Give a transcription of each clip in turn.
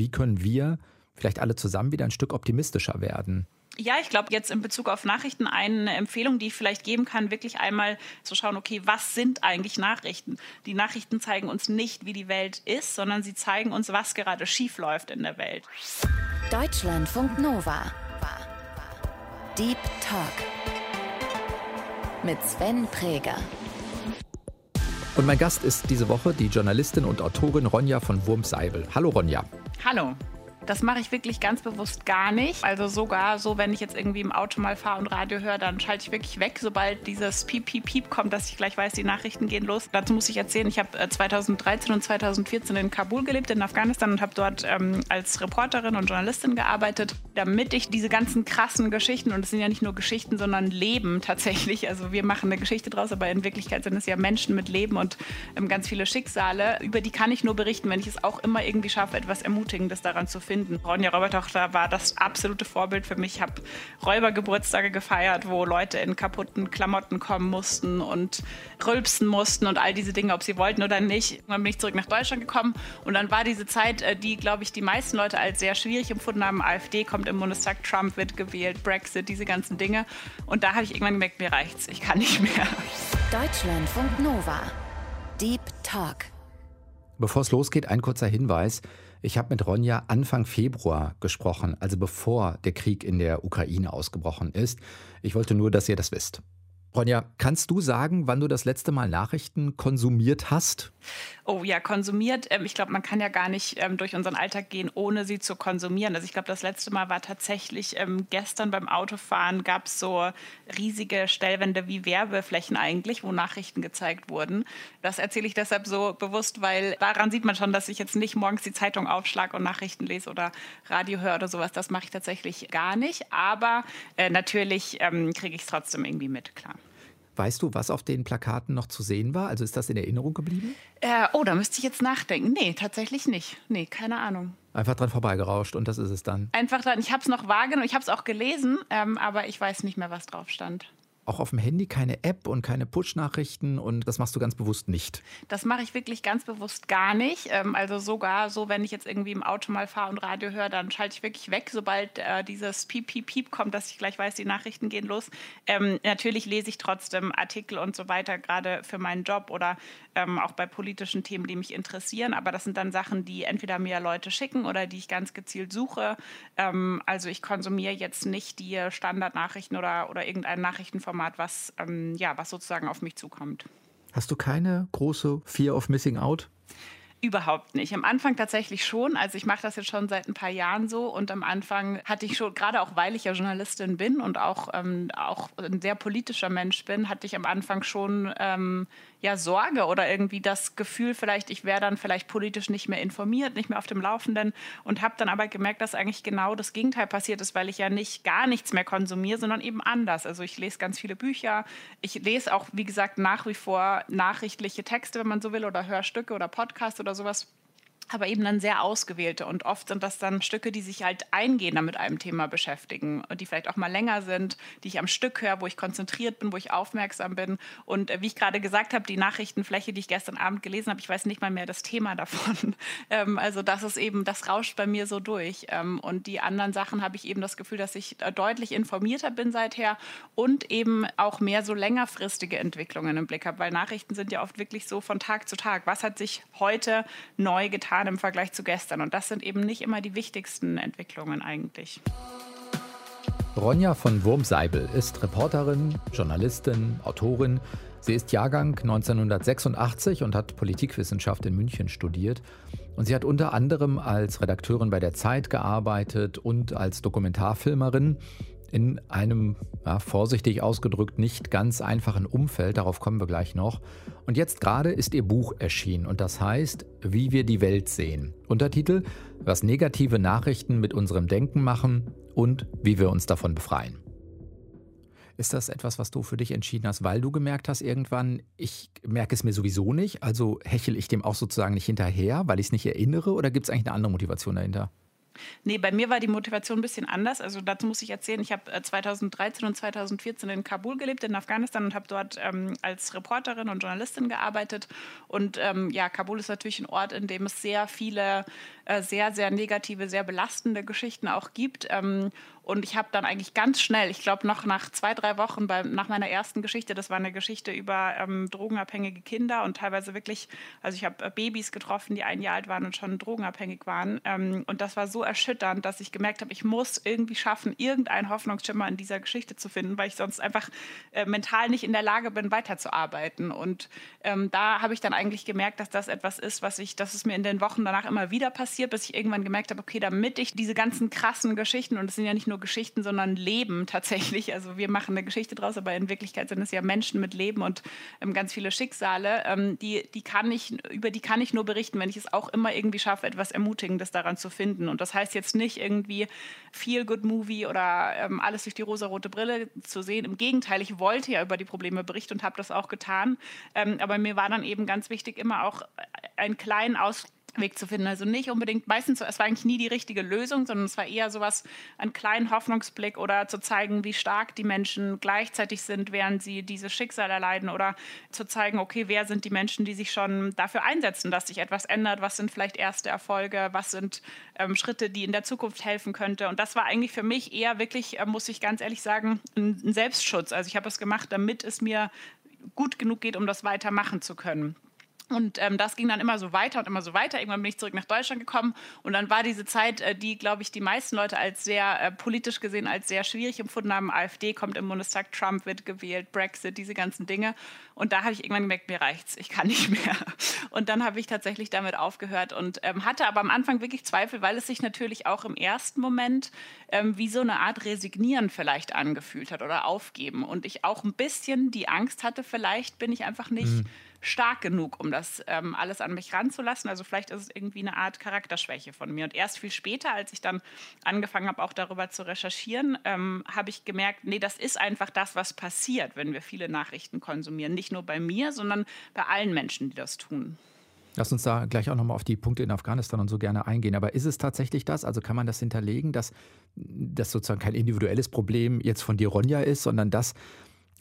Wie können wir vielleicht alle zusammen wieder ein Stück optimistischer werden? Ja, ich glaube, jetzt in Bezug auf Nachrichten eine Empfehlung, die ich vielleicht geben kann, wirklich einmal zu schauen, okay, was sind eigentlich Nachrichten? Die Nachrichten zeigen uns nicht, wie die Welt ist, sondern sie zeigen uns, was gerade schief läuft in der Welt. Deutschlandfunk Nova. Deep Talk. Mit Sven Präger. Und mein Gast ist diese Woche die Journalistin und Autorin Ronja von Wurmseibel. Hallo Ronja. Hallo. Das mache ich wirklich ganz bewusst gar nicht. Also sogar so, wenn ich jetzt irgendwie im Auto mal fahre und Radio höre, dann schalte ich wirklich weg, sobald dieses Piep, Piep, Piep kommt, dass ich gleich weiß, die Nachrichten gehen los. Dazu muss ich erzählen, ich habe 2013 äh, und 2014 in Kabul gelebt, in Afghanistan und habe dort ähm, als Reporterin und Journalistin gearbeitet, damit ich diese ganzen krassen Geschichten, und es sind ja nicht nur Geschichten, sondern Leben tatsächlich, also wir machen eine Geschichte draus, aber in Wirklichkeit sind es ja Menschen mit Leben und ähm, ganz viele Schicksale, über die kann ich nur berichten, wenn ich es auch immer irgendwie schaffe, etwas Ermutigendes daran zu finden finden. Ronja Räubertochter war das absolute Vorbild für mich. Ich habe Räubergeburtstage gefeiert, wo Leute in kaputten Klamotten kommen mussten und rülpsen mussten und all diese Dinge, ob sie wollten oder nicht. Dann bin ich zurück nach Deutschland gekommen und dann war diese Zeit, äh, die, glaube ich, die meisten Leute als sehr schwierig empfunden haben. AfD kommt im Bundestag, Trump wird gewählt, Brexit, diese ganzen Dinge. Und da habe ich irgendwann gemerkt, mir reicht's, ich kann nicht mehr. Deutschlandfunk Nova. Deep Talk. Bevor es losgeht, ein kurzer Hinweis. Ich habe mit Ronja Anfang Februar gesprochen, also bevor der Krieg in der Ukraine ausgebrochen ist. Ich wollte nur, dass ihr das wisst. Ronja, kannst du sagen, wann du das letzte Mal Nachrichten konsumiert hast? Oh ja, konsumiert. Ähm, ich glaube, man kann ja gar nicht ähm, durch unseren Alltag gehen, ohne sie zu konsumieren. Also ich glaube, das letzte Mal war tatsächlich ähm, gestern beim Autofahren gab es so riesige Stellwände wie Werbeflächen eigentlich, wo Nachrichten gezeigt wurden. Das erzähle ich deshalb so bewusst, weil daran sieht man schon, dass ich jetzt nicht morgens die Zeitung aufschlage und Nachrichten lese oder Radio höre oder sowas. Das mache ich tatsächlich gar nicht. Aber äh, natürlich kriege ich es trotzdem irgendwie mit, klar. Weißt du, was auf den Plakaten noch zu sehen war? Also ist das in Erinnerung geblieben? Äh, oh, da müsste ich jetzt nachdenken. Nee, tatsächlich nicht. Nee, keine Ahnung. Einfach dran vorbeigerauscht und das ist es dann. Einfach dran. Ich habe es noch wahrgenommen, ich habe es auch gelesen, ähm, aber ich weiß nicht mehr, was drauf stand auch auf dem Handy keine App und keine Push-Nachrichten und das machst du ganz bewusst nicht? Das mache ich wirklich ganz bewusst gar nicht. Ähm, also sogar so, wenn ich jetzt irgendwie im Auto mal fahre und Radio höre, dann schalte ich wirklich weg, sobald äh, dieses Piep, Piep, Piep kommt, dass ich gleich weiß, die Nachrichten gehen los. Ähm, natürlich lese ich trotzdem Artikel und so weiter, gerade für meinen Job oder ähm, auch bei politischen Themen, die mich interessieren. Aber das sind dann Sachen, die entweder mir Leute schicken oder die ich ganz gezielt suche. Ähm, also ich konsumiere jetzt nicht die Standardnachrichten oder, oder irgendein Nachrichtenformat, was, ähm, ja, was sozusagen auf mich zukommt. Hast du keine große Fear of Missing Out? Überhaupt nicht. Am Anfang tatsächlich schon. Also ich mache das jetzt schon seit ein paar Jahren so und am Anfang hatte ich schon, gerade auch weil ich ja Journalistin bin und auch, ähm, auch ein sehr politischer Mensch bin, hatte ich am Anfang schon ähm, ja, Sorge oder irgendwie das Gefühl, vielleicht ich wäre dann vielleicht politisch nicht mehr informiert, nicht mehr auf dem Laufenden und habe dann aber gemerkt, dass eigentlich genau das Gegenteil passiert ist, weil ich ja nicht gar nichts mehr konsumiere, sondern eben anders. Also ich lese ganz viele Bücher, ich lese auch, wie gesagt, nach wie vor nachrichtliche Texte, wenn man so will, oder Hörstücke oder Podcasts oder sowas aber eben dann sehr ausgewählte. Und oft sind das dann Stücke, die sich halt eingehender mit einem Thema beschäftigen und die vielleicht auch mal länger sind, die ich am Stück höre, wo ich konzentriert bin, wo ich aufmerksam bin. Und äh, wie ich gerade gesagt habe, die Nachrichtenfläche, die ich gestern Abend gelesen habe, ich weiß nicht mal mehr das Thema davon. ähm, also das ist eben, das rauscht bei mir so durch. Ähm, und die anderen Sachen habe ich eben das Gefühl, dass ich äh, deutlich informierter bin seither und eben auch mehr so längerfristige Entwicklungen im Blick habe, weil Nachrichten sind ja oft wirklich so von Tag zu Tag. Was hat sich heute neu getan? Getan im Vergleich zu gestern. Und das sind eben nicht immer die wichtigsten Entwicklungen eigentlich. Ronja von Wurmseibel ist Reporterin, Journalistin, Autorin. Sie ist Jahrgang 1986 und hat Politikwissenschaft in München studiert. Und sie hat unter anderem als Redakteurin bei der Zeit gearbeitet und als Dokumentarfilmerin in einem, ja, vorsichtig ausgedrückt, nicht ganz einfachen Umfeld. Darauf kommen wir gleich noch. Und jetzt gerade ist ihr Buch erschienen und das heißt, wie wir die Welt sehen. Untertitel, was negative Nachrichten mit unserem Denken machen und wie wir uns davon befreien. Ist das etwas, was du für dich entschieden hast, weil du gemerkt hast irgendwann, ich merke es mir sowieso nicht, also hechel ich dem auch sozusagen nicht hinterher, weil ich es nicht erinnere oder gibt es eigentlich eine andere Motivation dahinter? Nee, bei mir war die Motivation ein bisschen anders. Also dazu muss ich erzählen, ich habe 2013 äh, und 2014 in Kabul gelebt, in Afghanistan und habe dort ähm, als Reporterin und Journalistin gearbeitet. Und ähm, ja, Kabul ist natürlich ein Ort, in dem es sehr viele sehr, sehr negative, sehr belastende Geschichten auch gibt. Ähm, und ich habe dann eigentlich ganz schnell, ich glaube noch nach zwei, drei Wochen bei, nach meiner ersten Geschichte, das war eine Geschichte über ähm, drogenabhängige Kinder und teilweise wirklich, also ich habe äh, Babys getroffen, die ein Jahr alt waren und schon drogenabhängig waren. Ähm, und das war so erschütternd, dass ich gemerkt habe, ich muss irgendwie schaffen, irgendeinen Hoffnungsschimmer in dieser Geschichte zu finden, weil ich sonst einfach äh, mental nicht in der Lage bin, weiterzuarbeiten. Und ähm, da habe ich dann eigentlich gemerkt, dass das etwas ist, was ich, dass es mir in den Wochen danach immer wieder passiert, bis ich irgendwann gemerkt habe, okay, damit ich diese ganzen krassen Geschichten, und es sind ja nicht nur Geschichten, sondern Leben tatsächlich. Also wir machen eine Geschichte draus, aber in Wirklichkeit sind es ja Menschen mit Leben und ähm, ganz viele Schicksale. Ähm, die, die kann ich, über die kann ich nur berichten, wenn ich es auch immer irgendwie schaffe, etwas Ermutigendes daran zu finden. Und das heißt jetzt nicht irgendwie Feel Good Movie oder ähm, alles durch die rosarote Brille zu sehen. Im Gegenteil, ich wollte ja über die Probleme berichten und habe das auch getan. Ähm, aber mir war dann eben ganz wichtig, immer auch einen kleinen Ausdruck Weg zu finden. Also nicht unbedingt, meistens, es war eigentlich nie die richtige Lösung, sondern es war eher sowas, einen kleinen Hoffnungsblick oder zu zeigen, wie stark die Menschen gleichzeitig sind, während sie dieses Schicksal erleiden oder zu zeigen, okay, wer sind die Menschen, die sich schon dafür einsetzen, dass sich etwas ändert, was sind vielleicht erste Erfolge, was sind ähm, Schritte, die in der Zukunft helfen könnte. Und das war eigentlich für mich eher wirklich, äh, muss ich ganz ehrlich sagen, ein, ein Selbstschutz. Also ich habe es gemacht, damit es mir gut genug geht, um das weitermachen zu können. Und ähm, das ging dann immer so weiter und immer so weiter. Irgendwann bin ich zurück nach Deutschland gekommen und dann war diese Zeit, äh, die, glaube ich, die meisten Leute als sehr äh, politisch gesehen als sehr schwierig empfunden haben. AfD kommt im Bundestag, Trump wird gewählt, Brexit, diese ganzen Dinge. Und da habe ich irgendwann gemerkt, mir reicht's, ich kann nicht mehr. Und dann habe ich tatsächlich damit aufgehört und ähm, hatte aber am Anfang wirklich Zweifel, weil es sich natürlich auch im ersten Moment ähm, wie so eine Art Resignieren vielleicht angefühlt hat oder Aufgeben. Und ich auch ein bisschen die Angst hatte, vielleicht bin ich einfach nicht. Mhm stark genug, um das ähm, alles an mich ranzulassen. Also vielleicht ist es irgendwie eine Art Charakterschwäche von mir. Und erst viel später, als ich dann angefangen habe, auch darüber zu recherchieren, ähm, habe ich gemerkt, nee, das ist einfach das, was passiert, wenn wir viele Nachrichten konsumieren. Nicht nur bei mir, sondern bei allen Menschen, die das tun. Lass uns da gleich auch nochmal auf die Punkte in Afghanistan und so gerne eingehen. Aber ist es tatsächlich das? Also kann man das hinterlegen, dass das sozusagen kein individuelles Problem jetzt von dir, Ronja, ist, sondern dass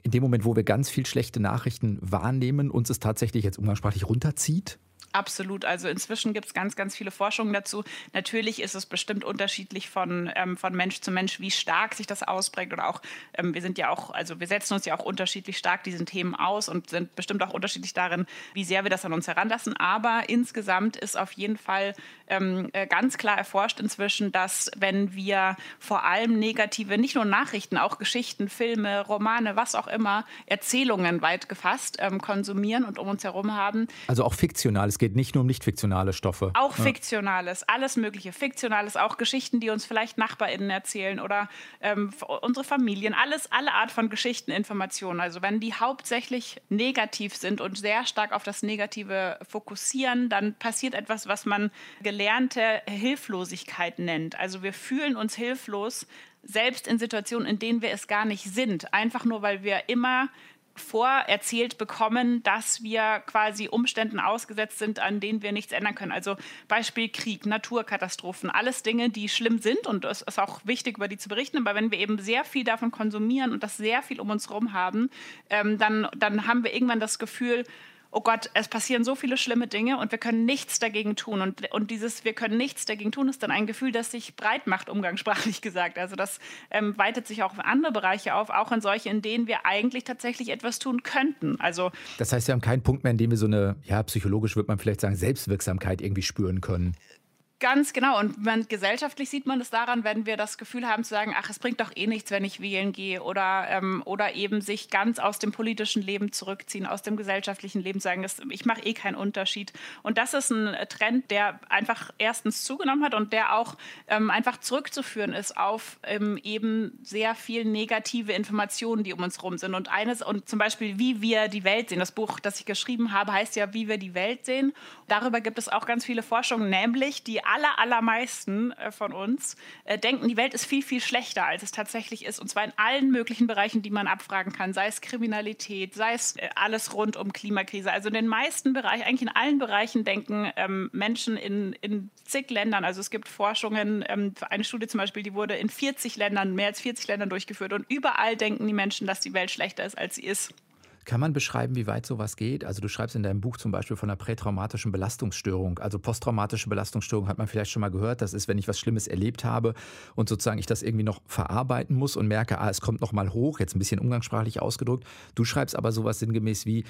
in dem Moment, wo wir ganz viel schlechte Nachrichten wahrnehmen, uns es tatsächlich jetzt umgangssprachlich runterzieht? Absolut. Also inzwischen gibt es ganz, ganz viele Forschungen dazu. Natürlich ist es bestimmt unterschiedlich von, ähm, von Mensch zu Mensch, wie stark sich das ausprägt. Oder auch, ähm, wir sind ja auch, also wir setzen uns ja auch unterschiedlich stark diesen Themen aus und sind bestimmt auch unterschiedlich darin, wie sehr wir das an uns heranlassen. Aber insgesamt ist auf jeden Fall ähm, äh, ganz klar erforscht inzwischen, dass wenn wir vor allem negative, nicht nur Nachrichten, auch Geschichten, Filme, Romane, was auch immer, Erzählungen weit gefasst ähm, konsumieren und um uns herum haben. Also auch fiktionales geht nicht nur um nicht fiktionale Stoffe. Auch ja. fiktionales, alles Mögliche. Fiktionales, auch Geschichten, die uns vielleicht NachbarInnen erzählen oder ähm, unsere Familien. Alles, alle Art von Geschichten, Informationen. Also wenn die hauptsächlich negativ sind und sehr stark auf das Negative fokussieren, dann passiert etwas, was man gelernte Hilflosigkeit nennt. Also wir fühlen uns hilflos, selbst in Situationen, in denen wir es gar nicht sind. Einfach nur, weil wir immer vorerzählt bekommen, dass wir quasi Umständen ausgesetzt sind, an denen wir nichts ändern können. Also Beispiel Krieg, Naturkatastrophen, alles Dinge, die schlimm sind und es ist auch wichtig, über die zu berichten. Aber wenn wir eben sehr viel davon konsumieren und das sehr viel um uns herum haben, ähm, dann, dann haben wir irgendwann das Gefühl, oh Gott, es passieren so viele schlimme Dinge und wir können nichts dagegen tun. Und, und dieses Wir können nichts dagegen tun ist dann ein Gefühl, das sich breit macht, umgangssprachlich gesagt. Also das ähm, weitet sich auch auf andere Bereiche auf, auch in solche, in denen wir eigentlich tatsächlich etwas tun könnten. Also das heißt, wir haben keinen Punkt mehr, in dem wir so eine, ja, psychologisch würde man vielleicht sagen, Selbstwirksamkeit irgendwie spüren können. Ganz genau. Und man, gesellschaftlich sieht man es daran, wenn wir das Gefühl haben zu sagen, ach, es bringt doch eh nichts, wenn ich wählen gehe. Oder, ähm, oder eben sich ganz aus dem politischen Leben zurückziehen, aus dem gesellschaftlichen Leben sagen, ich mache eh keinen Unterschied. Und das ist ein Trend, der einfach erstens zugenommen hat und der auch ähm, einfach zurückzuführen ist auf ähm, eben sehr viel negative Informationen, die um uns herum sind. Und eines, und zum Beispiel, wie wir die Welt sehen. Das Buch, das ich geschrieben habe, heißt ja, wie wir die Welt sehen. Darüber gibt es auch ganz viele Forschungen, nämlich die aller, allermeisten äh, von uns äh, denken, die Welt ist viel, viel schlechter, als es tatsächlich ist. Und zwar in allen möglichen Bereichen, die man abfragen kann. Sei es Kriminalität, sei es äh, alles rund um Klimakrise. Also in den meisten Bereichen, eigentlich in allen Bereichen denken ähm, Menschen in, in zig Ländern. Also es gibt Forschungen, ähm, eine Studie zum Beispiel, die wurde in 40 Ländern, mehr als 40 Ländern durchgeführt. Und überall denken die Menschen, dass die Welt schlechter ist, als sie ist. Kann man beschreiben, wie weit sowas geht? Also du schreibst in deinem Buch zum Beispiel von einer prätraumatischen Belastungsstörung. Also posttraumatische Belastungsstörung hat man vielleicht schon mal gehört. Das ist, wenn ich was Schlimmes erlebt habe und sozusagen ich das irgendwie noch verarbeiten muss und merke, ah, es kommt noch mal hoch, jetzt ein bisschen umgangssprachlich ausgedrückt. Du schreibst aber sowas sinngemäß wie,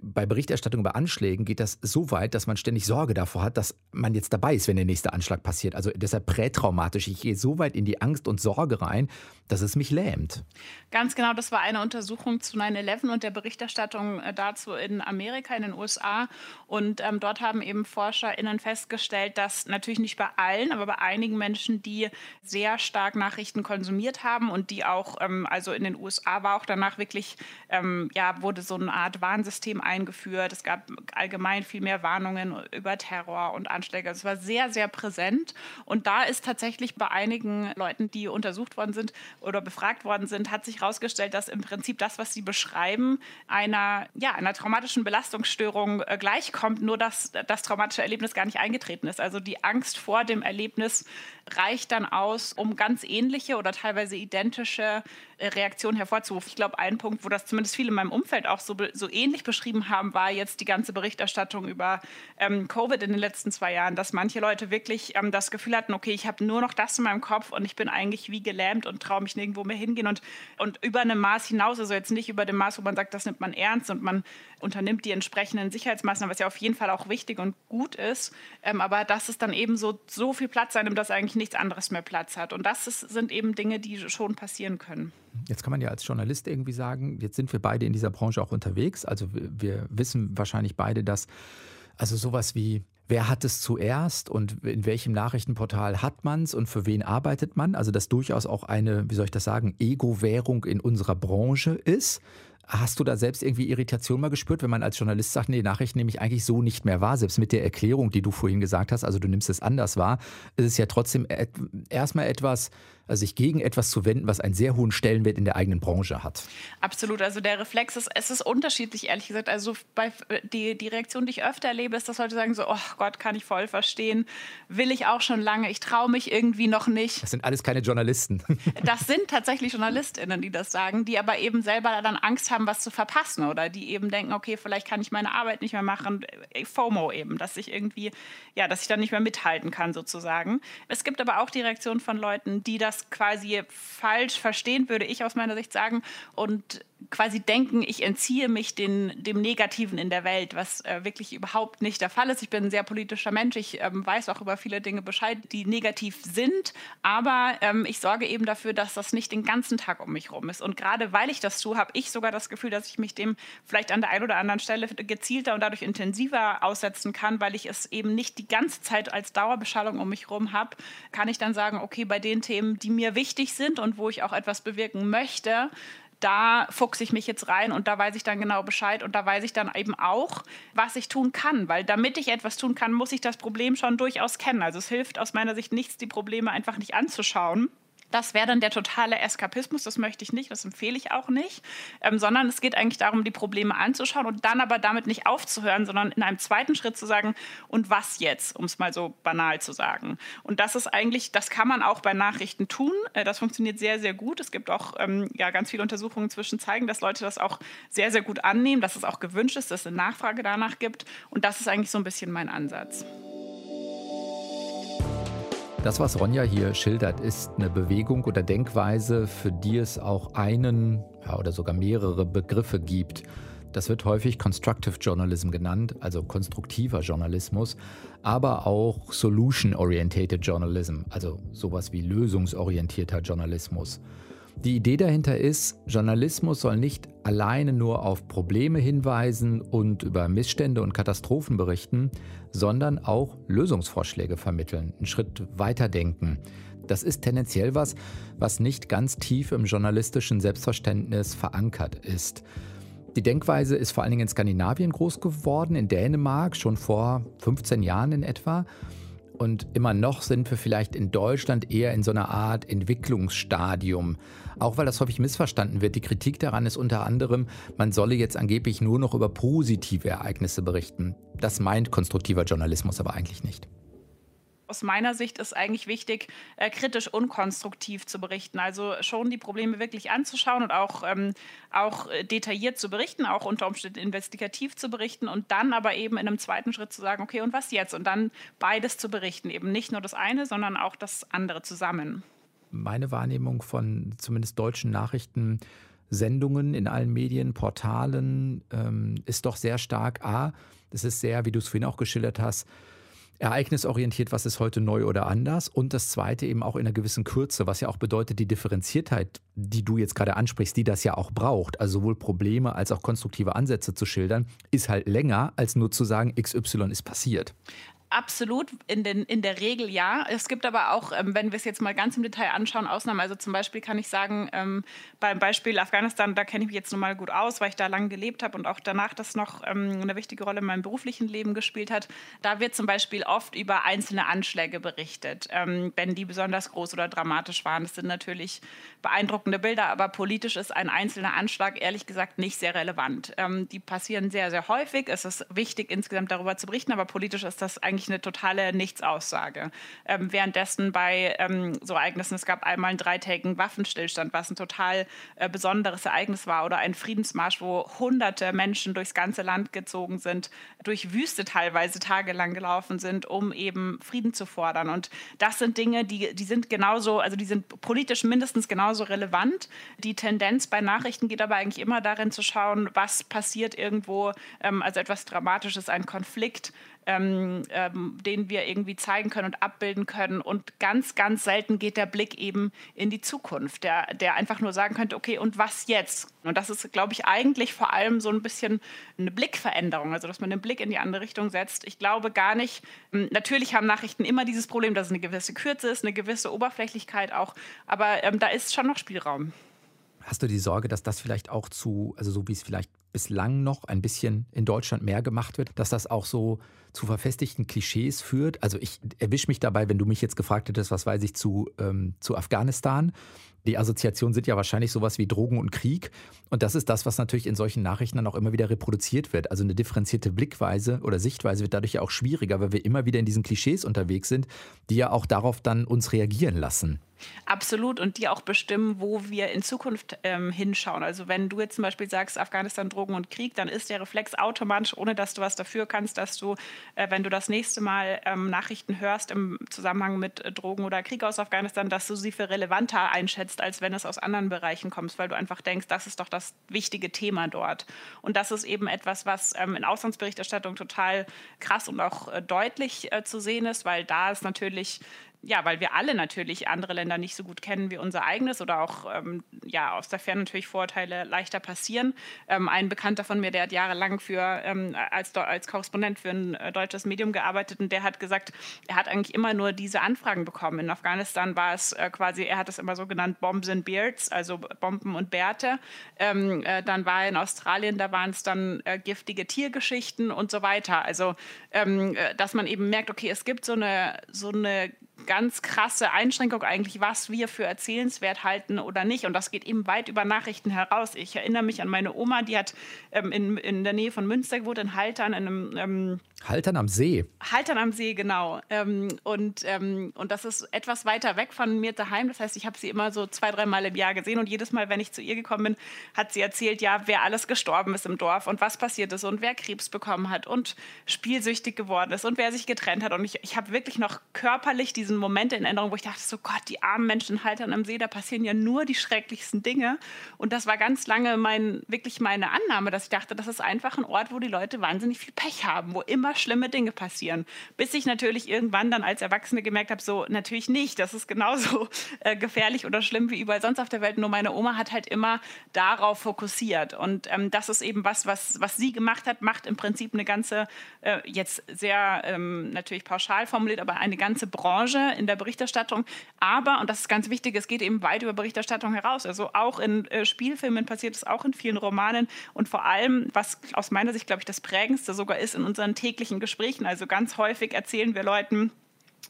bei Berichterstattung über Anschlägen geht das so weit, dass man ständig Sorge davor hat, dass man jetzt dabei ist, wenn der nächste Anschlag passiert. Also deshalb prätraumatisch. Ich gehe so weit in die Angst und Sorge rein, dass es mich lähmt. Ganz genau, das war eine Untersuchung zu 9-11 und der Berichterstattung äh, dazu in Amerika, in den USA. Und ähm, dort haben eben ForscherInnen festgestellt, dass natürlich nicht bei allen, aber bei einigen Menschen, die sehr stark Nachrichten konsumiert haben und die auch, ähm, also in den USA war auch danach wirklich, ähm, ja, wurde so eine Art Warnsystem eingeführt. Es gab allgemein viel mehr Warnungen über Terror und Anschläge. Es war sehr, sehr präsent. Und da ist tatsächlich bei einigen Leuten, die untersucht worden sind oder befragt worden sind, hat sich herausgestellt, dass im Prinzip das, was sie beschreiben, einer, ja, einer traumatischen Belastungsstörung äh, gleichkommt, nur dass das traumatische Erlebnis gar nicht eingetreten ist. Also die Angst vor dem Erlebnis reicht dann aus, um ganz ähnliche oder teilweise identische Reaktionen hervorzurufen. Ich glaube, ein Punkt, wo das zumindest viele in meinem Umfeld auch so, so ähnlich beschrieben haben, war jetzt die ganze Berichterstattung über ähm, Covid in den letzten zwei Jahren, dass manche Leute wirklich ähm, das Gefühl hatten, okay, ich habe nur noch das in meinem Kopf und ich bin eigentlich wie gelähmt und traue mich nirgendwo mehr hingehen und, und über einem Maß hinaus, also jetzt nicht über dem Maß, wo man sagt, das nimmt man ernst und man unternimmt die entsprechenden Sicherheitsmaßnahmen, was ja auf jeden Fall auch wichtig und gut ist, ähm, aber dass es dann eben so, so viel Platz sein, dass eigentlich nichts anderes mehr Platz hat. Und das ist, sind eben Dinge, die schon passieren können. Jetzt kann man ja als Journalist irgendwie sagen, jetzt sind wir beide in dieser Branche auch unterwegs. Also wir, wissen wahrscheinlich beide, dass also sowas wie wer hat es zuerst und in welchem Nachrichtenportal hat man es und für wen arbeitet man? Also dass durchaus auch eine, wie soll ich das sagen, Ego-Währung in unserer Branche ist. Hast du da selbst irgendwie Irritation mal gespürt, wenn man als Journalist sagt, nee, Nachrichten nehme ich eigentlich so nicht mehr wahr, selbst mit der Erklärung, die du vorhin gesagt hast, also du nimmst es anders wahr, ist es ja trotzdem erstmal etwas, also sich gegen etwas zu wenden, was einen sehr hohen Stellenwert in der eigenen Branche hat. Absolut, also der Reflex ist, es ist unterschiedlich, ehrlich gesagt. Also bei, die, die Reaktion, die ich öfter erlebe, ist, dass Leute sagen so, oh Gott, kann ich voll verstehen, will ich auch schon lange, ich traue mich irgendwie noch nicht. Das sind alles keine Journalisten. Das sind tatsächlich JournalistInnen, die das sagen, die aber eben selber dann Angst haben, was zu verpassen oder die eben denken, okay, vielleicht kann ich meine Arbeit nicht mehr machen, FOMO eben, dass ich irgendwie, ja, dass ich dann nicht mehr mithalten kann sozusagen. Es gibt aber auch die Reaktion von Leuten, die das quasi falsch verstehen, würde ich aus meiner Sicht sagen, und quasi denken, ich entziehe mich den, dem Negativen in der Welt, was äh, wirklich überhaupt nicht der Fall ist. Ich bin ein sehr politischer Mensch. Ich ähm, weiß auch über viele Dinge Bescheid, die negativ sind. Aber ähm, ich sorge eben dafür, dass das nicht den ganzen Tag um mich rum ist. Und gerade weil ich das tue, habe ich sogar das Gefühl, dass ich mich dem vielleicht an der einen oder anderen Stelle gezielter und dadurch intensiver aussetzen kann, weil ich es eben nicht die ganze Zeit als Dauerbeschallung um mich herum habe. Kann ich dann sagen, okay, bei den Themen, die mir wichtig sind und wo ich auch etwas bewirken möchte, da fuchse ich mich jetzt rein und da weiß ich dann genau Bescheid und da weiß ich dann eben auch, was ich tun kann. Weil damit ich etwas tun kann, muss ich das Problem schon durchaus kennen. Also es hilft aus meiner Sicht nichts, die Probleme einfach nicht anzuschauen das wäre dann der totale Eskapismus, das möchte ich nicht, das empfehle ich auch nicht, ähm, sondern es geht eigentlich darum, die Probleme anzuschauen und dann aber damit nicht aufzuhören, sondern in einem zweiten Schritt zu sagen, und was jetzt, um es mal so banal zu sagen. Und das ist eigentlich, das kann man auch bei Nachrichten tun, äh, das funktioniert sehr, sehr gut. Es gibt auch ähm, ja, ganz viele Untersuchungen zwischen zeigen, dass Leute das auch sehr, sehr gut annehmen, dass es auch gewünscht ist, dass es eine Nachfrage danach gibt und das ist eigentlich so ein bisschen mein Ansatz. Das, was Ronja hier schildert, ist eine Bewegung oder Denkweise, für die es auch einen ja, oder sogar mehrere Begriffe gibt. Das wird häufig Constructive Journalism genannt, also konstruktiver Journalismus, aber auch Solution-Orientated Journalism, also sowas wie lösungsorientierter Journalismus. Die Idee dahinter ist, Journalismus soll nicht alleine nur auf Probleme hinweisen und über Missstände und Katastrophen berichten, sondern auch Lösungsvorschläge vermitteln, einen Schritt weiterdenken. Das ist tendenziell was, was nicht ganz tief im journalistischen Selbstverständnis verankert ist. Die Denkweise ist vor allen Dingen in Skandinavien groß geworden, in Dänemark schon vor 15 Jahren in etwa. Und immer noch sind wir vielleicht in Deutschland eher in so einer Art Entwicklungsstadium. Auch weil das häufig missverstanden wird. Die Kritik daran ist unter anderem, man solle jetzt angeblich nur noch über positive Ereignisse berichten. Das meint konstruktiver Journalismus aber eigentlich nicht. Aus meiner Sicht ist eigentlich wichtig, äh, kritisch unkonstruktiv zu berichten. Also schon die Probleme wirklich anzuschauen und auch, ähm, auch äh, detailliert zu berichten, auch unter Umständen investigativ zu berichten und dann aber eben in einem zweiten Schritt zu sagen, okay, und was jetzt? Und dann beides zu berichten, eben nicht nur das eine, sondern auch das andere zusammen. Meine Wahrnehmung von zumindest deutschen Nachrichtensendungen in allen Medien, Portalen ähm, ist doch sehr stark, a, das ist sehr, wie du es vorhin auch geschildert hast, ereignisorientiert, was ist heute neu oder anders. Und das Zweite eben auch in einer gewissen Kürze, was ja auch bedeutet, die Differenziertheit, die du jetzt gerade ansprichst, die das ja auch braucht, also sowohl Probleme als auch konstruktive Ansätze zu schildern, ist halt länger, als nur zu sagen, XY ist passiert. Absolut, in, den, in der Regel ja. Es gibt aber auch, ähm, wenn wir es jetzt mal ganz im Detail anschauen, Ausnahmen. Also zum Beispiel kann ich sagen, ähm, beim Beispiel Afghanistan, da kenne ich mich jetzt nun mal gut aus, weil ich da lange gelebt habe und auch danach das noch ähm, eine wichtige Rolle in meinem beruflichen Leben gespielt hat. Da wird zum Beispiel oft über einzelne Anschläge berichtet, ähm, wenn die besonders groß oder dramatisch waren. Das sind natürlich beeindruckende Bilder, aber politisch ist ein einzelner Anschlag ehrlich gesagt nicht sehr relevant. Ähm, die passieren sehr, sehr häufig. Es ist wichtig, insgesamt darüber zu berichten, aber politisch ist das eigentlich eine totale Nichtsaussage. Ähm, währenddessen bei ähm, so Ereignissen, es gab einmal einen dreitägigen Waffenstillstand, was ein total äh, besonderes Ereignis war, oder einen Friedensmarsch, wo hunderte Menschen durchs ganze Land gezogen sind, durch Wüste teilweise tagelang gelaufen sind, um eben Frieden zu fordern. Und das sind Dinge, die, die sind genauso, also die sind politisch mindestens genauso relevant. Die Tendenz bei Nachrichten geht aber eigentlich immer darin zu schauen, was passiert irgendwo, ähm, also etwas Dramatisches, ein Konflikt, ähm, ähm, den wir irgendwie zeigen können und abbilden können. Und ganz, ganz selten geht der Blick eben in die Zukunft, der, der einfach nur sagen könnte, okay, und was jetzt? Und das ist, glaube ich, eigentlich vor allem so ein bisschen eine Blickveränderung, also dass man den Blick in die andere Richtung setzt. Ich glaube gar nicht, hm, natürlich haben Nachrichten immer dieses Problem, dass es eine gewisse Kürze ist, eine gewisse Oberflächlichkeit auch, aber ähm, da ist schon noch Spielraum. Hast du die Sorge, dass das vielleicht auch zu, also so wie es vielleicht bislang noch ein bisschen in Deutschland mehr gemacht wird, dass das auch so zu verfestigten Klischees führt. Also ich erwische mich dabei, wenn du mich jetzt gefragt hättest, was weiß ich zu, ähm, zu Afghanistan. Die Assoziationen sind ja wahrscheinlich sowas wie Drogen und Krieg. Und das ist das, was natürlich in solchen Nachrichten dann auch immer wieder reproduziert wird. Also eine differenzierte Blickweise oder Sichtweise wird dadurch ja auch schwieriger, weil wir immer wieder in diesen Klischees unterwegs sind, die ja auch darauf dann uns reagieren lassen. Absolut und die auch bestimmen, wo wir in Zukunft ähm, hinschauen. Also wenn du jetzt zum Beispiel sagst, Afghanistan, Drogen und Krieg, dann ist der Reflex automatisch, ohne dass du was dafür kannst, dass du, äh, wenn du das nächste Mal ähm, Nachrichten hörst im Zusammenhang mit äh, Drogen oder Krieg aus Afghanistan, dass du sie für relevanter einschätzt, als wenn es aus anderen Bereichen kommt, weil du einfach denkst, das ist doch das wichtige Thema dort. Und das ist eben etwas, was ähm, in Auslandsberichterstattung total krass und auch äh, deutlich äh, zu sehen ist, weil da ist natürlich ja, weil wir alle natürlich andere Länder nicht so gut kennen wie unser eigenes oder auch ähm, ja, aus der Ferne natürlich Vorurteile leichter passieren. Ähm, ein Bekannter von mir, der hat jahrelang für, ähm, als, als Korrespondent für ein äh, deutsches Medium gearbeitet und der hat gesagt, er hat eigentlich immer nur diese Anfragen bekommen. In Afghanistan war es äh, quasi, er hat es immer so genannt, Bombs and Beards, also Bomben und Bärte. Ähm, äh, dann war er in Australien, da waren es dann äh, giftige Tiergeschichten und so weiter. Also, ähm, äh, dass man eben merkt, okay, es gibt so eine, so eine ganz krasse Einschränkung eigentlich, was wir für erzählenswert halten oder nicht. Und das geht eben weit über Nachrichten heraus. Ich erinnere mich an meine Oma, die hat ähm, in, in der Nähe von Münster gewohnt, in Haltern, in einem ähm, Haltern am See. Haltern am See, genau. Ähm, und, ähm, und das ist etwas weiter weg von mir daheim. Das heißt, ich habe sie immer so zwei, dreimal im Jahr gesehen. Und jedes Mal, wenn ich zu ihr gekommen bin, hat sie erzählt, ja, wer alles gestorben ist im Dorf und was passiert ist und wer Krebs bekommen hat und spielsüchtig geworden ist und wer sich getrennt hat. Und ich, ich habe wirklich noch körperlich diesen Moment in Erinnerung, wo ich dachte, so Gott, die armen Menschen in Haltern am See, da passieren ja nur die schrecklichsten Dinge. Und das war ganz lange mein, wirklich meine Annahme, dass ich dachte, das ist einfach ein Ort, wo die Leute wahnsinnig viel Pech haben, wo immer schlimme Dinge passieren. Bis ich natürlich irgendwann dann als Erwachsene gemerkt habe, so natürlich nicht, das ist genauso äh, gefährlich oder schlimm wie überall sonst auf der Welt. Nur meine Oma hat halt immer darauf fokussiert. Und ähm, das ist eben was, was, was sie gemacht hat, macht im Prinzip eine ganze, äh, jetzt sehr ähm, natürlich pauschal formuliert, aber eine ganze Branche in der Berichterstattung. Aber, und das ist ganz wichtig, es geht eben weit über Berichterstattung heraus. Also auch in äh, Spielfilmen passiert es, auch in vielen Romanen und vor allem, was aus meiner Sicht, glaube ich, das Prägendste sogar ist in unseren täglichen Gesprächen. Also ganz häufig erzählen wir Leuten,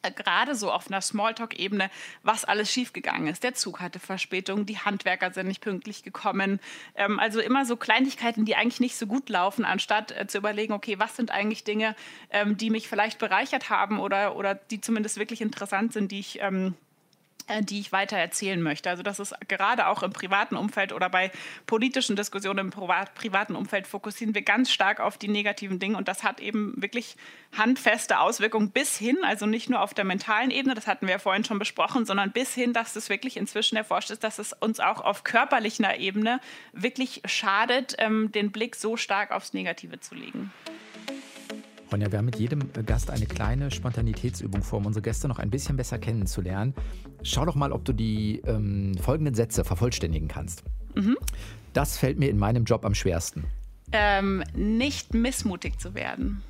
äh, gerade so auf einer Smalltalk-Ebene, was alles schiefgegangen ist. Der Zug hatte Verspätung, die Handwerker sind nicht pünktlich gekommen. Ähm, also immer so Kleinigkeiten, die eigentlich nicht so gut laufen, anstatt äh, zu überlegen, okay, was sind eigentlich Dinge, ähm, die mich vielleicht bereichert haben oder, oder die zumindest wirklich interessant sind, die ich ähm, äh, die ich weiter erzählen möchte. Also das ist gerade auch im privaten Umfeld oder bei politischen Diskussionen im privaten Umfeld fokussieren wir ganz stark auf die negativen Dinge und das hat eben wirklich handfeste Auswirkungen bis hin, also nicht nur auf der mentalen Ebene, das hatten wir ja vorhin schon besprochen, sondern bis hin, dass es wirklich inzwischen erforscht ist, dass es uns auch auf körperlicher Ebene wirklich schadet, ähm, den Blick so stark aufs Negative zu legen. Ronja, wir haben mit jedem Gast eine kleine Spontanitätsübung vor, um unsere Gäste noch ein bisschen besser kennenzulernen. Schau doch mal, ob du die ähm, folgenden Sätze vervollständigen kannst. Mhm. Das fällt mir in meinem Job am schwersten. Ähm, nicht missmutig zu werden.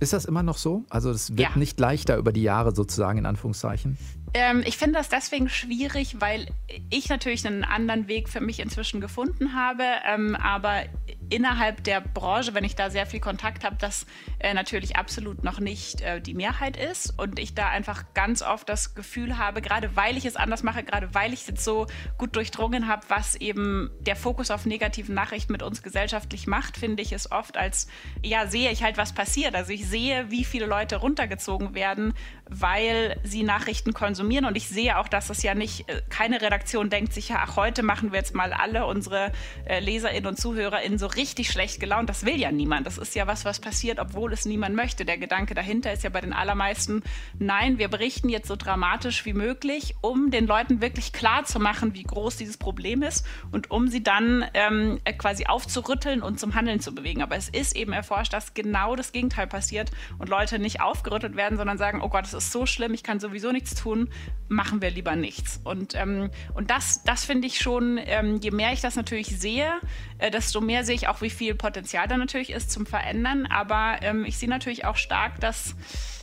Ist das immer noch so? Also es wird ja. nicht leichter über die Jahre sozusagen in Anführungszeichen? Ähm, ich finde das deswegen schwierig, weil ich natürlich einen anderen Weg für mich inzwischen gefunden habe. Ähm, aber innerhalb der Branche, wenn ich da sehr viel Kontakt habe, das äh, natürlich absolut noch nicht äh, die Mehrheit ist. Und ich da einfach ganz oft das Gefühl habe, gerade weil ich es anders mache, gerade weil ich es jetzt so gut durchdrungen habe, was eben der Fokus auf negativen Nachrichten mit uns gesellschaftlich macht, finde ich es oft als, ja, sehe ich halt, was passiert. Also ich sehe, wie viele Leute runtergezogen werden, weil sie Nachrichten konsumieren. Und ich sehe auch, dass es ja nicht, äh, keine Redaktion denkt sich, ja, ach, heute machen wir jetzt mal alle unsere äh, LeserInnen und ZuhörerInnen so richtig schlecht gelaunt. Das will ja niemand. Das ist ja was, was passiert, obwohl es niemand möchte. Der Gedanke dahinter ist ja bei den allermeisten, nein, wir berichten jetzt so dramatisch wie möglich, um den Leuten wirklich klar zu machen, wie groß dieses Problem ist und um sie dann ähm, äh, quasi aufzurütteln und zum Handeln zu bewegen. Aber es ist eben erforscht, dass genau das Gegenteil passiert und Leute nicht aufgerüttelt werden, sondern sagen, oh Gott, es ist so schlimm, ich kann sowieso nichts tun, machen wir lieber nichts. Und, ähm, und das, das finde ich schon, ähm, je mehr ich das natürlich sehe, äh, desto mehr sehe ich auch, wie viel Potenzial da natürlich ist zum Verändern. Aber ähm, ich sehe natürlich auch stark, dass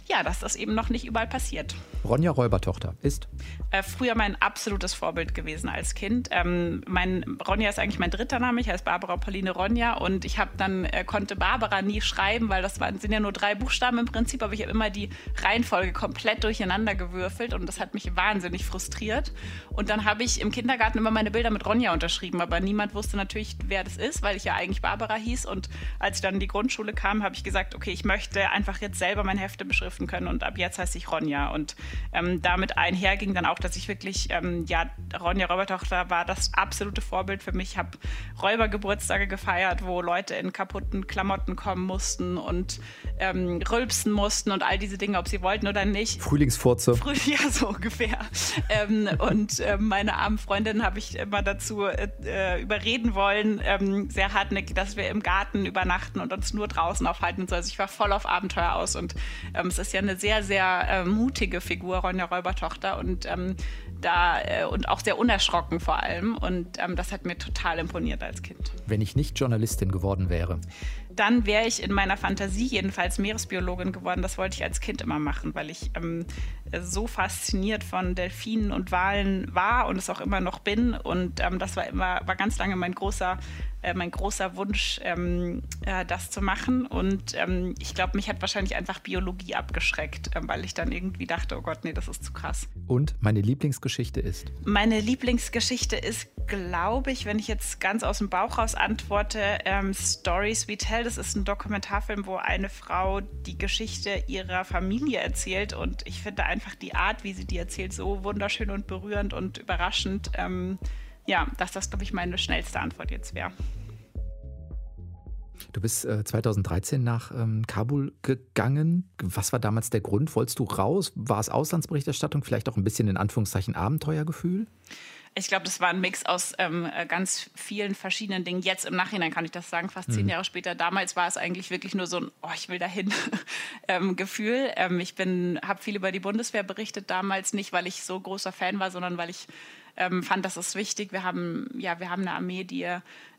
ja, dass das eben noch nicht überall passiert. Ronja Räubertochter ist? Äh, früher mein absolutes Vorbild gewesen als Kind. Ähm, mein, Ronja ist eigentlich mein dritter Name. Ich heiße Barbara Pauline Ronja und ich habe dann äh, konnte Barbara nie schreiben, weil das waren, sind ja nur drei Buchstaben im Prinzip, aber ich habe immer die Reihenfolge komplett durcheinander gewürfelt und das hat mich wahnsinnig frustriert. Und dann habe ich im Kindergarten immer meine Bilder mit Ronja unterschrieben, aber niemand wusste natürlich, wer das ist, weil ich ja eigentlich Barbara hieß. Und als ich dann in die Grundschule kam, habe ich gesagt, okay, ich möchte einfach jetzt selber meine Hefte beschriften beschriften können und ab jetzt heiße ich Ronja. Und ähm, damit einherging dann auch, dass ich wirklich, ähm, ja, Ronja Räubertochter war das absolute Vorbild für mich. Ich habe Räubergeburtstage gefeiert, wo Leute in kaputten Klamotten kommen mussten und ähm, rülpsen mussten und all diese Dinge, ob sie wollten oder nicht. Frühlingsfurze. Früh, ja, so ungefähr. ähm, und äh, meine armen Freundinnen habe ich immer dazu äh, überreden wollen, ähm, sehr hartnäckig, dass wir im Garten übernachten und uns nur draußen aufhalten und so. Also ich war voll auf Abenteuer aus und ähm, es ist ja eine sehr, sehr äh, mutige Figur, Ronja Räubertochter. Und ähm, da äh, und auch sehr unerschrocken vor allem. Und ähm, das hat mir total imponiert als Kind. Wenn ich nicht Journalistin geworden wäre? Dann wäre ich in meiner Fantasie jedenfalls Meeresbiologin geworden. Das wollte ich als Kind immer machen, weil ich ähm, so fasziniert von Delfinen und Walen war und es auch immer noch bin. Und ähm, das war immer, war ganz lange mein großer äh, mein großer Wunsch, ähm, äh, das zu machen. Und ähm, ich glaube, mich hat wahrscheinlich einfach Biologie abgeschreckt, äh, weil ich dann irgendwie dachte, oh Gott, nee, das ist zu krass. Und meine Lieblingsgeschichte ist? Meine Lieblingsgeschichte ist, glaube ich, wenn ich jetzt ganz aus dem Bauch raus antworte, ähm, Stories We Tell. Das ist ein Dokumentarfilm, wo eine Frau die Geschichte ihrer Familie erzählt. Und ich finde einfach die Art, wie sie die erzählt, so wunderschön und berührend und überraschend. Ähm, ja, dass das, glaube ich, meine schnellste Antwort jetzt wäre. Du bist äh, 2013 nach ähm, Kabul gegangen. Was war damals der Grund? Wolltest du raus? War es Auslandsberichterstattung? Vielleicht auch ein bisschen in Anführungszeichen Abenteuergefühl? Ich glaube, das war ein Mix aus ähm, äh, ganz vielen verschiedenen Dingen. Jetzt im Nachhinein kann ich das sagen, fast zehn mhm. Jahre später. Damals war es eigentlich wirklich nur so ein, oh, ich will dahin ähm, Gefühl. Ähm, ich habe viel über die Bundeswehr berichtet damals, nicht weil ich so großer Fan war, sondern weil ich ähm, fand, das ist wichtig. Wir haben, ja, wir haben eine Armee, die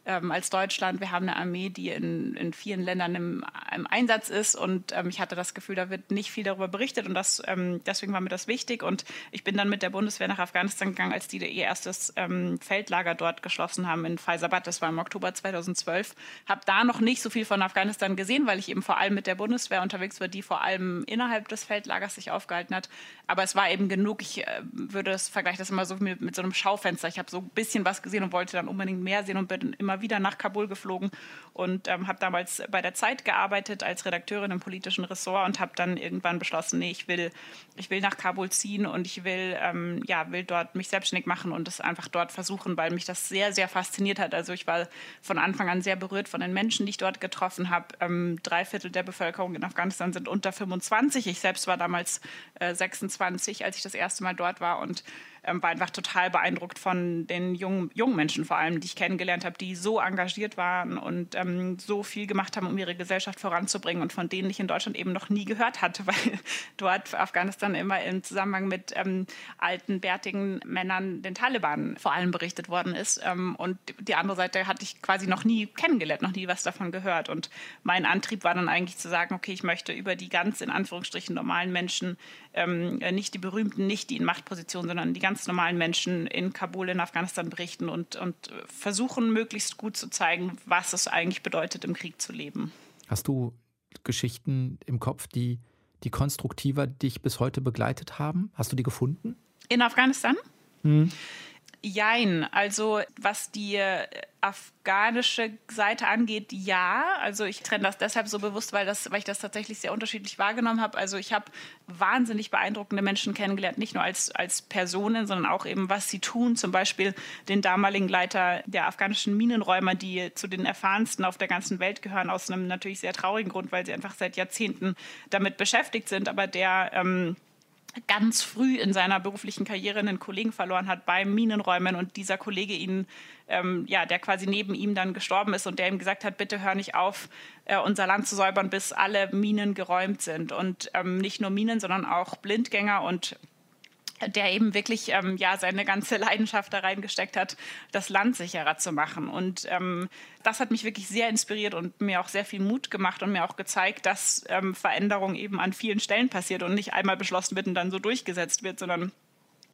ähm, als Deutschland. Wir haben eine Armee, die in, in vielen Ländern im, im Einsatz ist und ähm, ich hatte das Gefühl, da wird nicht viel darüber berichtet und das, ähm, deswegen war mir das wichtig und ich bin dann mit der Bundeswehr nach Afghanistan gegangen, als die ihr erstes ähm, Feldlager dort geschlossen haben in Faisabad, das war im Oktober 2012. Habe da noch nicht so viel von Afghanistan gesehen, weil ich eben vor allem mit der Bundeswehr unterwegs war, die vor allem innerhalb des Feldlagers sich aufgehalten hat. Aber es war eben genug. Ich äh, würde das vergleichen das immer so mit, mit so einem Schaufenster. Ich habe so ein bisschen was gesehen und wollte dann unbedingt mehr sehen und bin immer wieder nach Kabul geflogen und ähm, habe damals bei der Zeit gearbeitet als Redakteurin im politischen Ressort und habe dann irgendwann beschlossen, nee, ich will, ich will nach Kabul ziehen und ich will, ähm, ja, will dort mich selbstständig machen und es einfach dort versuchen, weil mich das sehr, sehr fasziniert hat. Also ich war von Anfang an sehr berührt von den Menschen, die ich dort getroffen habe. Ähm, drei Viertel der Bevölkerung in Afghanistan sind unter 25. Ich selbst war damals äh, 26, als ich das erste Mal dort war und ähm, war einfach total beeindruckt von den jungen, jungen Menschen vor allem, die ich kennengelernt habe, die so engagiert waren und ähm, so viel gemacht haben, um ihre Gesellschaft voranzubringen und von denen ich in Deutschland eben noch nie gehört hatte, weil dort Afghanistan immer im Zusammenhang mit ähm, alten, bärtigen Männern, den Taliban vor allem berichtet worden ist. Ähm, und die andere Seite hatte ich quasi noch nie kennengelernt, noch nie was davon gehört. Und mein Antrieb war dann eigentlich zu sagen, okay, ich möchte über die ganz in Anführungsstrichen normalen Menschen, ähm, nicht die berühmten, nicht die in Machtpositionen, sondern die ganz ganz normalen Menschen in Kabul in Afghanistan berichten und, und versuchen möglichst gut zu zeigen, was es eigentlich bedeutet, im Krieg zu leben. Hast du Geschichten im Kopf, die, die konstruktiver dich bis heute begleitet haben? Hast du die gefunden? In Afghanistan? Hm. Jein, also was die äh, afghanische Seite angeht, ja. Also ich trenne das deshalb so bewusst, weil, das, weil ich das tatsächlich sehr unterschiedlich wahrgenommen habe. Also ich habe wahnsinnig beeindruckende Menschen kennengelernt, nicht nur als, als Personen, sondern auch eben, was sie tun. Zum Beispiel den damaligen Leiter der afghanischen Minenräumer, die zu den erfahrensten auf der ganzen Welt gehören, aus einem natürlich sehr traurigen Grund, weil sie einfach seit Jahrzehnten damit beschäftigt sind, aber der... Ähm, ganz früh in seiner beruflichen Karriere einen Kollegen verloren hat beim Minenräumen und dieser Kollege ihn, ähm, ja, der quasi neben ihm dann gestorben ist und der ihm gesagt hat, bitte hör nicht auf, äh, unser Land zu säubern, bis alle Minen geräumt sind. Und ähm, nicht nur Minen, sondern auch Blindgänger und der eben wirklich ähm, ja seine ganze Leidenschaft da reingesteckt hat, das Land sicherer zu machen. Und ähm, das hat mich wirklich sehr inspiriert und mir auch sehr viel Mut gemacht und mir auch gezeigt, dass ähm, Veränderung eben an vielen Stellen passiert und nicht einmal beschlossen wird und dann so durchgesetzt wird, sondern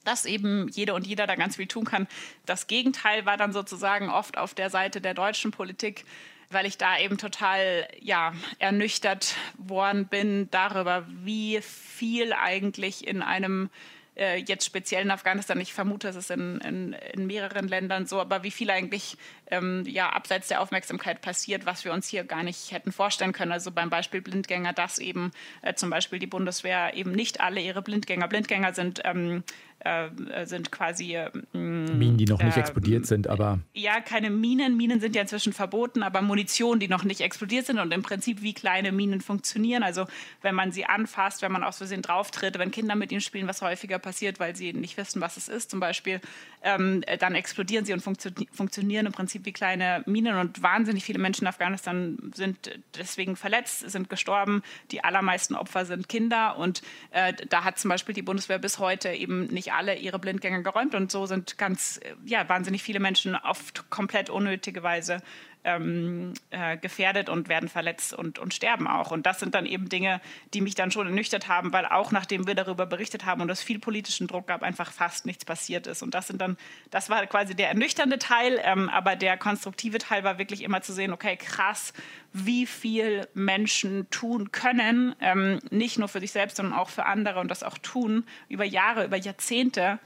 dass eben jede und jeder da ganz viel tun kann. Das Gegenteil war dann sozusagen oft auf der Seite der deutschen Politik, weil ich da eben total ja, ernüchtert worden bin darüber, wie viel eigentlich in einem äh, jetzt speziell in Afghanistan, ich vermute, es ist in, in, in mehreren Ländern so, aber wie viel eigentlich ähm, ja, abseits der Aufmerksamkeit passiert, was wir uns hier gar nicht hätten vorstellen können. Also beim Beispiel Blindgänger, dass eben äh, zum Beispiel die Bundeswehr eben nicht alle ihre Blindgänger, Blindgänger sind ähm, äh, sind quasi äh, Minen, die noch nicht äh, explodiert sind, aber ja, keine Minen. Minen sind ja inzwischen verboten, aber Munition, die noch nicht explodiert sind und im Prinzip wie kleine Minen funktionieren. Also wenn man sie anfasst, wenn man aus Versehen drauftritt, wenn Kinder mit ihnen spielen, was häufiger passiert, weil sie nicht wissen, was es ist, zum Beispiel, ähm, dann explodieren sie und funktio funktionieren im Prinzip wie kleine Minen und wahnsinnig viele Menschen in Afghanistan sind deswegen verletzt, sind gestorben. Die allermeisten Opfer sind Kinder und äh, da hat zum Beispiel die Bundeswehr bis heute eben nicht alle ihre Blindgänger geräumt und so sind ganz, ja, wahnsinnig viele Menschen auf komplett unnötige Weise ähm, äh, gefährdet und werden verletzt und, und sterben auch. Und das sind dann eben Dinge, die mich dann schon ernüchtert haben, weil auch nachdem wir darüber berichtet haben und es viel politischen Druck gab, einfach fast nichts passiert ist. Und das sind dann, das war quasi der ernüchternde Teil, ähm, aber der konstruktive Teil war wirklich immer zu sehen, okay, krass, wie viel Menschen tun können, ähm, nicht nur für sich selbst, sondern auch für andere und das auch tun über Jahre, über Jahrzehnte,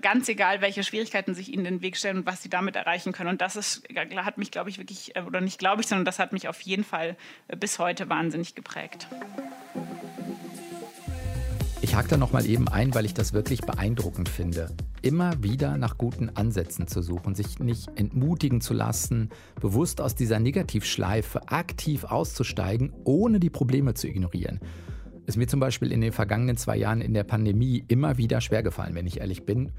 ganz egal, welche Schwierigkeiten sich ihnen in den Weg stellen und was sie damit erreichen können. Und das ist, hat mich, glaube ich, wirklich, äh, oder nicht glaube ich, sondern das hat mich auf jeden Fall äh, bis heute wahnsinnig geprägt. Ich hake da nochmal eben ein, weil ich das wirklich beeindruckend finde. Immer wieder nach guten Ansätzen zu suchen, sich nicht entmutigen zu lassen, bewusst aus dieser Negativschleife aktiv auszusteigen, ohne die Probleme zu ignorieren ist mir zum Beispiel in den vergangenen zwei Jahren in der Pandemie immer wieder schwergefallen, wenn ich ehrlich bin.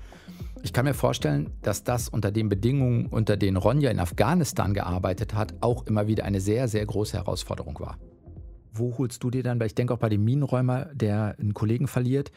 Ich kann mir vorstellen, dass das unter den Bedingungen, unter denen Ronja in Afghanistan gearbeitet hat, auch immer wieder eine sehr, sehr große Herausforderung war. Wo holst du dir dann, weil ich denke auch bei dem Minenräumer, der einen Kollegen verliert,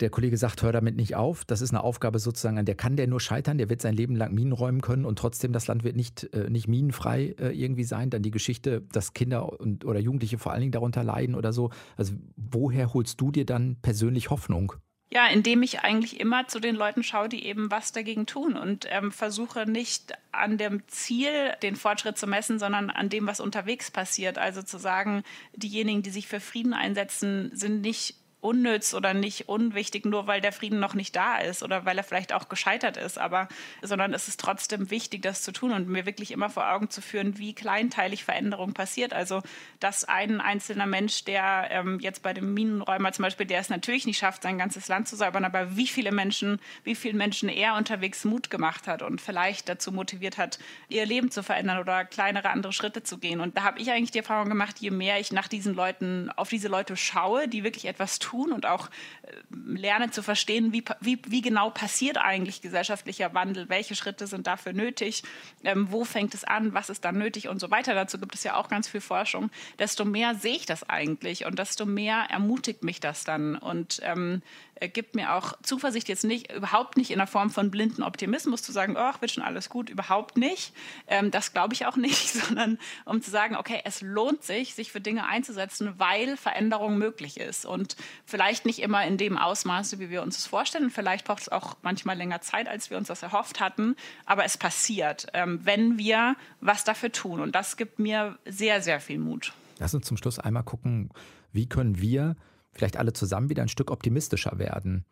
der Kollege sagt, hör damit nicht auf. Das ist eine Aufgabe sozusagen, an der kann der nur scheitern. Der wird sein Leben lang Minen räumen können und trotzdem das Land wird nicht, äh, nicht minenfrei äh, irgendwie sein. Dann die Geschichte, dass Kinder und, oder Jugendliche vor allen Dingen darunter leiden oder so. Also woher holst du dir dann persönlich Hoffnung? Ja, indem ich eigentlich immer zu den Leuten schaue, die eben was dagegen tun und ähm, versuche nicht an dem Ziel den Fortschritt zu messen, sondern an dem, was unterwegs passiert. Also zu sagen, diejenigen, die sich für Frieden einsetzen, sind nicht unnütz oder nicht unwichtig, nur weil der Frieden noch nicht da ist oder weil er vielleicht auch gescheitert ist, aber sondern es ist trotzdem wichtig, das zu tun und mir wirklich immer vor Augen zu führen, wie kleinteilig Veränderung passiert. Also dass ein einzelner Mensch, der ähm, jetzt bei dem Minenräumer zum Beispiel, der es natürlich nicht schafft, sein ganzes Land zu säubern, aber wie viele Menschen, wie vielen Menschen er unterwegs Mut gemacht hat und vielleicht dazu motiviert hat, ihr Leben zu verändern oder kleinere andere Schritte zu gehen. Und da habe ich eigentlich die Erfahrung gemacht, je mehr ich nach diesen Leuten, auf diese Leute schaue, die wirklich etwas tun, tun und auch äh, lerne zu verstehen, wie, wie, wie genau passiert eigentlich gesellschaftlicher Wandel, welche Schritte sind dafür nötig, ähm, wo fängt es an, was ist dann nötig? Und so weiter. Dazu gibt es ja auch ganz viel Forschung. Desto mehr sehe ich das eigentlich und desto mehr ermutigt mich das dann. Und ähm, gibt mir auch Zuversicht jetzt nicht, überhaupt nicht in der Form von blinden Optimismus zu sagen, oh, wird schon alles gut, überhaupt nicht. Ähm, das glaube ich auch nicht, sondern um zu sagen, okay, es lohnt sich, sich für Dinge einzusetzen, weil Veränderung möglich ist. Und vielleicht nicht immer in dem Ausmaße, wie wir uns das vorstellen. Vielleicht braucht es auch manchmal länger Zeit, als wir uns das erhofft hatten. Aber es passiert, ähm, wenn wir was dafür tun. Und das gibt mir sehr, sehr viel Mut. Lass uns zum Schluss einmal gucken, wie können wir vielleicht alle zusammen wieder ein Stück optimistischer werden.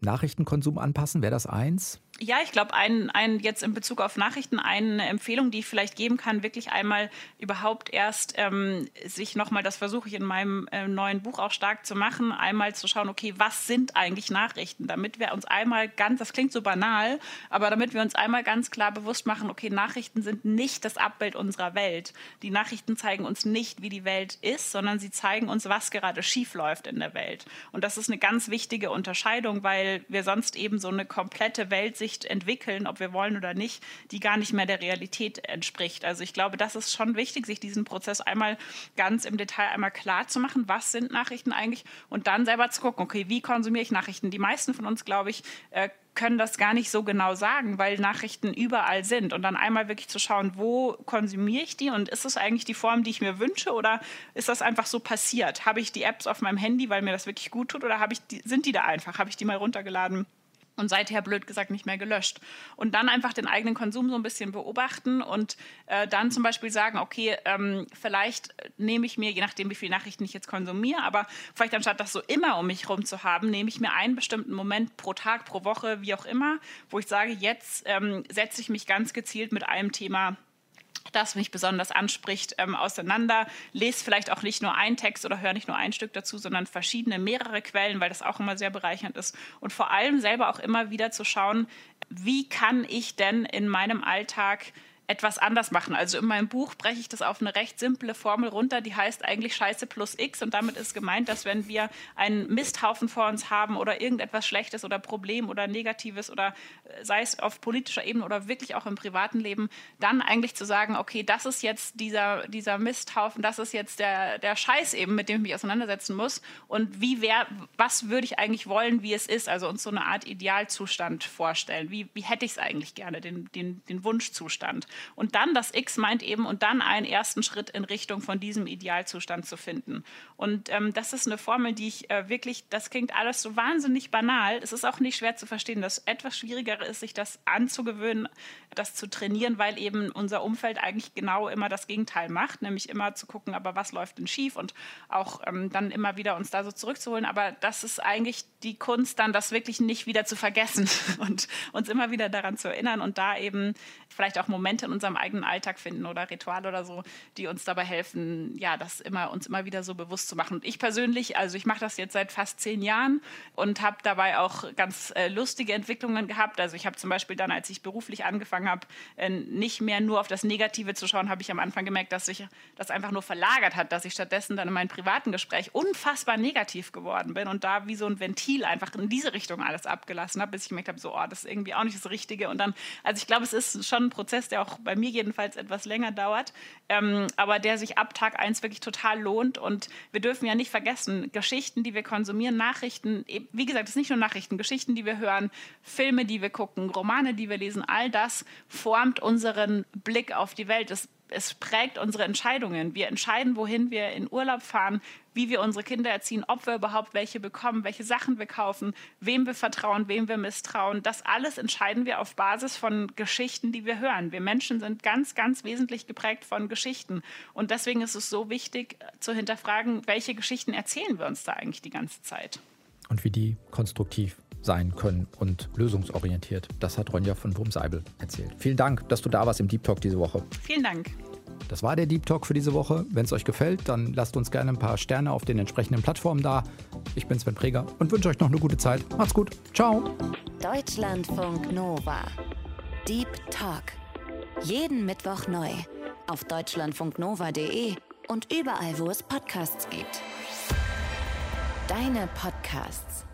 Nachrichtenkonsum anpassen, wäre das eins? Ja, ich glaube, ein, ein, jetzt in Bezug auf Nachrichten eine Empfehlung, die ich vielleicht geben kann, wirklich einmal überhaupt erst ähm, sich nochmal, das versuche ich in meinem äh, neuen Buch auch stark zu machen, einmal zu schauen, okay, was sind eigentlich Nachrichten, damit wir uns einmal ganz, das klingt so banal, aber damit wir uns einmal ganz klar bewusst machen, okay, Nachrichten sind nicht das Abbild unserer Welt. Die Nachrichten zeigen uns nicht, wie die Welt ist, sondern sie zeigen uns, was gerade schief läuft in der Welt. Und das ist eine ganz wichtige Unterscheidung, weil wir sonst eben so eine komplette Weltsicht Sicht entwickeln, ob wir wollen oder nicht, die gar nicht mehr der Realität entspricht. Also ich glaube, das ist schon wichtig, sich diesen Prozess einmal ganz im Detail einmal klar zu machen, was sind Nachrichten eigentlich und dann selber zu gucken, okay, wie konsumiere ich Nachrichten? Die meisten von uns, glaube ich, äh, können das gar nicht so genau sagen, weil Nachrichten überall sind. Und dann einmal wirklich zu schauen, wo konsumiere ich die und ist es eigentlich die Form, die ich mir wünsche oder ist das einfach so passiert? Habe ich die Apps auf meinem Handy, weil mir das wirklich gut tut oder ich die, sind die da einfach? Habe ich die mal runtergeladen? Und seither blöd gesagt nicht mehr gelöscht. Und dann einfach den eigenen Konsum so ein bisschen beobachten und äh, dann zum Beispiel sagen, okay, ähm, vielleicht nehme ich mir, je nachdem, wie viele Nachrichten ich jetzt konsumiere, aber vielleicht anstatt das so immer um mich herum zu haben, nehme ich mir einen bestimmten Moment pro Tag, pro Woche, wie auch immer, wo ich sage, jetzt ähm, setze ich mich ganz gezielt mit einem Thema das mich besonders anspricht, ähm, auseinander. Lest vielleicht auch nicht nur einen Text oder hör nicht nur ein Stück dazu, sondern verschiedene, mehrere Quellen, weil das auch immer sehr bereichernd ist. Und vor allem selber auch immer wieder zu schauen, wie kann ich denn in meinem Alltag etwas anders machen. Also in meinem Buch breche ich das auf eine recht simple Formel runter, die heißt eigentlich Scheiße plus X und damit ist gemeint, dass wenn wir einen Misthaufen vor uns haben oder irgendetwas Schlechtes oder Problem oder Negatives oder äh, sei es auf politischer Ebene oder wirklich auch im privaten Leben, dann eigentlich zu sagen, okay, das ist jetzt dieser, dieser Misthaufen, das ist jetzt der, der Scheiß eben, mit dem ich mich auseinandersetzen muss und wie wär, was würde ich eigentlich wollen, wie es ist, also uns so eine Art Idealzustand vorstellen. Wie, wie hätte ich es eigentlich gerne, den, den, den Wunschzustand. Und dann das X meint eben, und dann einen ersten Schritt in Richtung von diesem Idealzustand zu finden. Und ähm, das ist eine Formel, die ich äh, wirklich, das klingt alles so wahnsinnig banal. Es ist auch nicht schwer zu verstehen. Das etwas schwieriger ist, sich das anzugewöhnen, das zu trainieren, weil eben unser Umfeld eigentlich genau immer das Gegenteil macht, nämlich immer zu gucken, aber was läuft denn schief und auch ähm, dann immer wieder uns da so zurückzuholen. Aber das ist eigentlich die Kunst, dann das wirklich nicht wieder zu vergessen und uns immer wieder daran zu erinnern und da eben vielleicht auch Momente in unserem eigenen Alltag finden oder Rituale oder so, die uns dabei helfen, ja, das immer uns immer wieder so bewusst zu machen. Und ich persönlich, also ich mache das jetzt seit fast zehn Jahren und habe dabei auch ganz äh, lustige Entwicklungen gehabt. Also ich habe zum Beispiel dann, als ich beruflich angefangen habe, äh, nicht mehr nur auf das Negative zu schauen, habe ich am Anfang gemerkt, dass sich das einfach nur verlagert hat, dass ich stattdessen dann in meinem privaten Gespräch unfassbar negativ geworden bin und da wie so ein Ventil einfach in diese Richtung alles abgelassen habe, bis ich gemerkt habe, so, oh, das ist irgendwie auch nicht das Richtige. Und dann, also ich glaube, es ist schon ein Prozess, der auch bei mir jedenfalls etwas länger dauert, ähm, aber der sich ab Tag 1 wirklich total lohnt. Und wir dürfen ja nicht vergessen, Geschichten, die wir konsumieren, Nachrichten, wie gesagt, es sind nicht nur Nachrichten, Geschichten, die wir hören, Filme, die wir gucken, Romane, die wir lesen, all das formt unseren Blick auf die Welt. Es es prägt unsere Entscheidungen. Wir entscheiden, wohin wir in Urlaub fahren, wie wir unsere Kinder erziehen, ob wir überhaupt welche bekommen, welche Sachen wir kaufen, wem wir vertrauen, wem wir misstrauen. Das alles entscheiden wir auf Basis von Geschichten, die wir hören. Wir Menschen sind ganz, ganz wesentlich geprägt von Geschichten. Und deswegen ist es so wichtig zu hinterfragen, welche Geschichten erzählen wir uns da eigentlich die ganze Zeit. Und wie die konstruktiv sein können und lösungsorientiert. Das hat Ronja von Wurmseibel erzählt. Vielen Dank, dass du da warst im Deep Talk diese Woche. Vielen Dank. Das war der Deep Talk für diese Woche. Wenn es euch gefällt, dann lasst uns gerne ein paar Sterne auf den entsprechenden Plattformen da. Ich bin Sven Preger und wünsche euch noch eine gute Zeit. Macht's gut. Ciao. Deutschlandfunk Nova. Deep Talk. Jeden Mittwoch neu. Auf deutschlandfunknova.de und überall, wo es Podcasts gibt. Deine Podcasts.